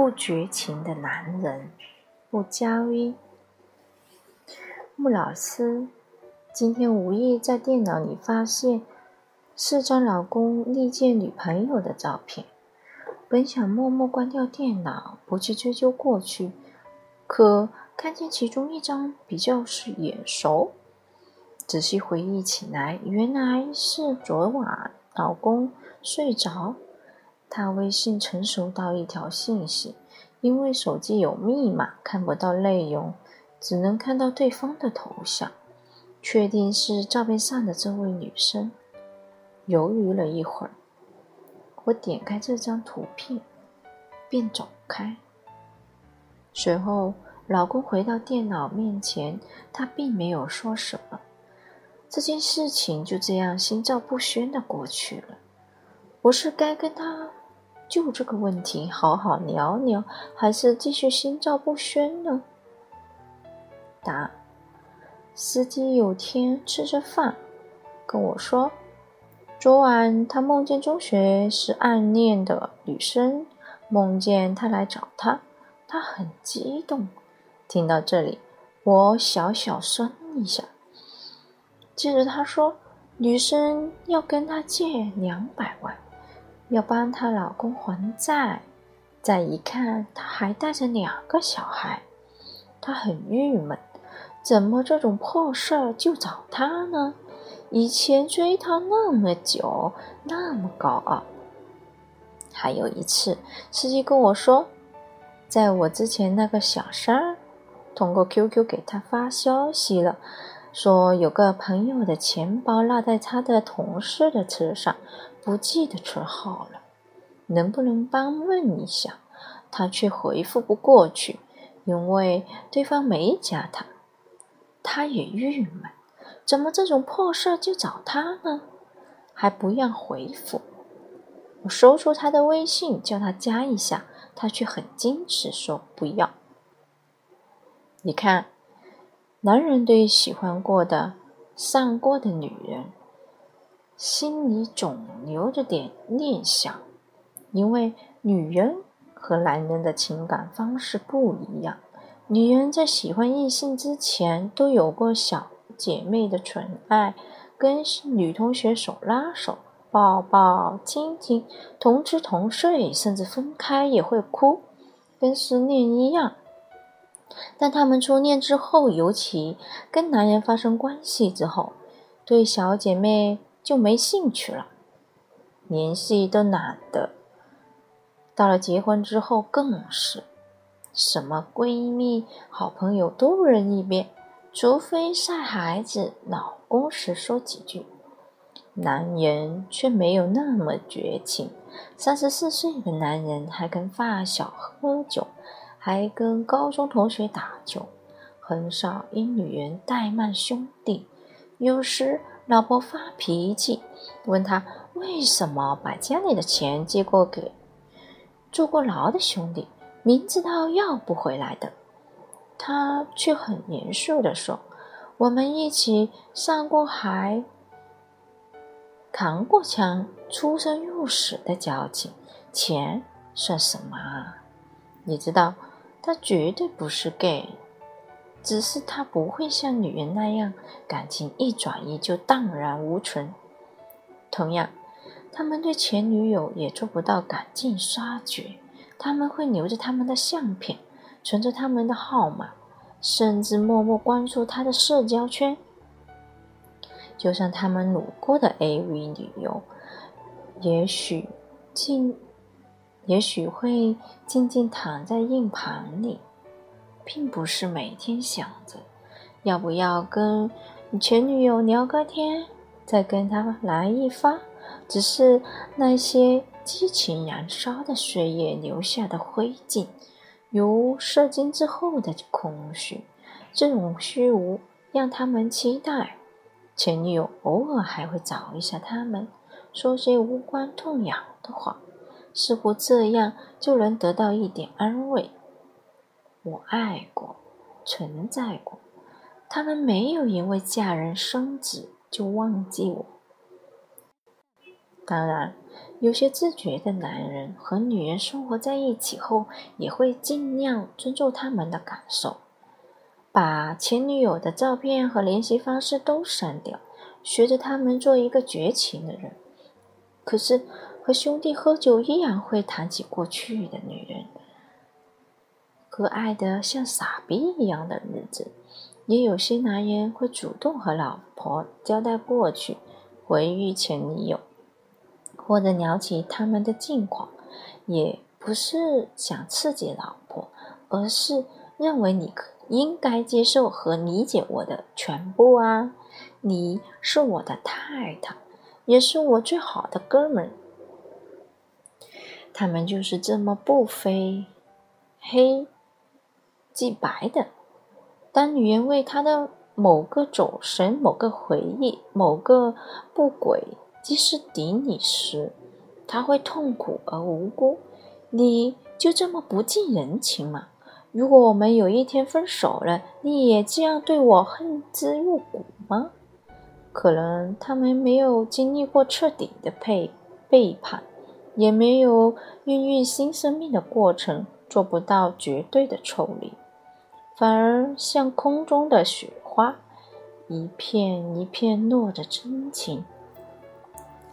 不绝情的男人，不交易。穆老师今天无意在电脑里发现四张老公历届女朋友的照片，本想默默关掉电脑，不去追究过去，可看见其中一张比较是眼熟。仔细回忆起来，原来是昨晚老公睡着，他微信曾收到一条信息，因为手机有密码，看不到内容。只能看到对方的头像，确定是照片上的这位女生。犹豫了一会儿，我点开这张图片，便走开。随后，老公回到电脑面前，他并没有说什么。这件事情就这样心照不宣的过去了。我是该跟他就这个问题好好聊聊，还是继续心照不宣呢？答：司机有天吃着饭，跟我说，昨晚他梦见中学时暗恋的女生，梦见他来找他，他很激动。听到这里，我小小酸一下。接着他说，女生要跟他借两百万，要帮她老公还债。再一看，她还带着两个小孩，她很郁闷。怎么这种破事儿就找她呢？以前追她那么久，那么高傲。还有一次，司机跟我说，在我之前那个小三儿通过 QQ 给他发消息了，说有个朋友的钱包落在他的同事的车上，不记得车号了，能不能帮问一下？他却回复不过去，因为对方没加他。他也郁闷，怎么这种破事就找他呢？还不让回复。我搜出他的微信，叫他加一下，他却很矜持说不要。你看，男人对喜欢过的、上过的女人，心里总留着点念想，因为女人和男人的情感方式不一样。女人在喜欢异性之前，都有过小姐妹的纯爱，跟女同学手拉手、抱抱、亲亲，同吃同睡，甚至分开也会哭，跟失恋一样。但她们初恋之后，尤其跟男人发生关系之后，对小姐妹就没兴趣了，联系都懒得。到了结婚之后，更是。什么闺蜜、好朋友都扔一边，除非晒孩子、老公时说几句。男人却没有那么绝情。三十四岁的男人还跟发小喝酒，还跟高中同学打球，很少因女人怠慢兄弟。有时老婆发脾气，问他为什么把家里的钱借过给坐过牢的兄弟。明知道要不回来的，他却很严肃地说：“我们一起上过海，扛过枪，出生入死的交情，钱算什么啊？你知道，他绝对不是 gay，只是他不会像女人那样，感情一转移就荡然无存。同样，他们对前女友也做不到赶尽杀绝。”他们会留着他们的相片，存着他们的号码，甚至默默关注他的社交圈。就像他们撸过的 AV 女优，也许静，也许会静静躺在硬盘里，并不是每天想着要不要跟前女友聊个天，再跟他来一发，只是那些。激情燃烧的岁月留下的灰烬，如射精之后的空虚。这种虚无让他们期待前女友偶尔还会找一下他们，说些无关痛痒的话，似乎这样就能得到一点安慰。我爱过，存在过，他们没有因为嫁人生子就忘记我。当然，有些自觉的男人和女人生活在一起后，也会尽量尊重他们的感受，把前女友的照片和联系方式都删掉，学着他们做一个绝情的人。可是，和兄弟喝酒依然会谈起过去的女人，和爱的像傻逼一样的日子。也有些男人会主动和老婆交代过去，回忆前女友，或者聊起他们的近况，也不是想刺激老婆，而是认为你应该接受和理解我的全部啊！你是我的太太，也是我最好的哥们儿。他们就是这么不非黑即白的。当女人为他的某个走神、某个回忆、某个不轨及时敌你时，他会痛苦而无辜。你就这么不近人情吗？如果我们有一天分手了，你也这样对我恨之入骨吗？可能他们没有经历过彻底的背背叛，也没有孕育新生命的过程，做不到绝对的抽离。反而像空中的雪花，一片一片落着真情。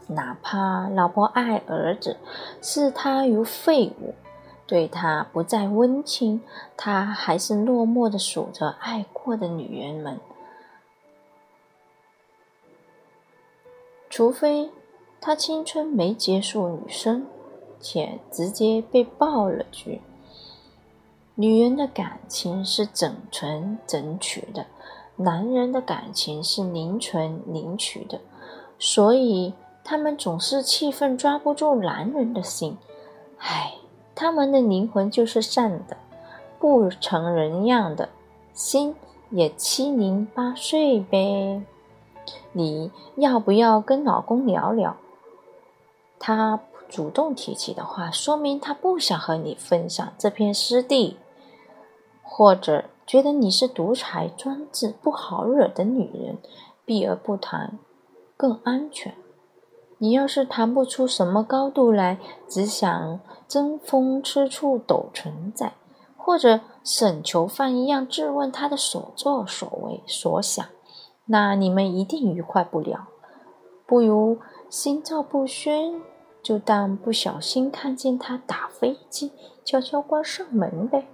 哪怕老婆爱儿子，视他如废物，对他不再温情，他还是落寞的数着爱过的女人们。除非他青春没结束，女生且直接被爆了局。女人的感情是整存整取的，男人的感情是零存零取的，所以他们总是气愤抓不住男人的心。唉，他们的灵魂就是善的，不成人样的心也七零八碎呗。你要不要跟老公聊聊？他主动提起的话，说明他不想和你分享这片湿地。或者觉得你是独裁专制、不好惹的女人，避而不谈更安全。你要是谈不出什么高度来，只想争风吃醋、抖存在，或者省囚犯一样质问他的所作所为所想，那你们一定愉快不了。不如心照不宣，就当不小心看见他打飞机，悄悄关上门呗。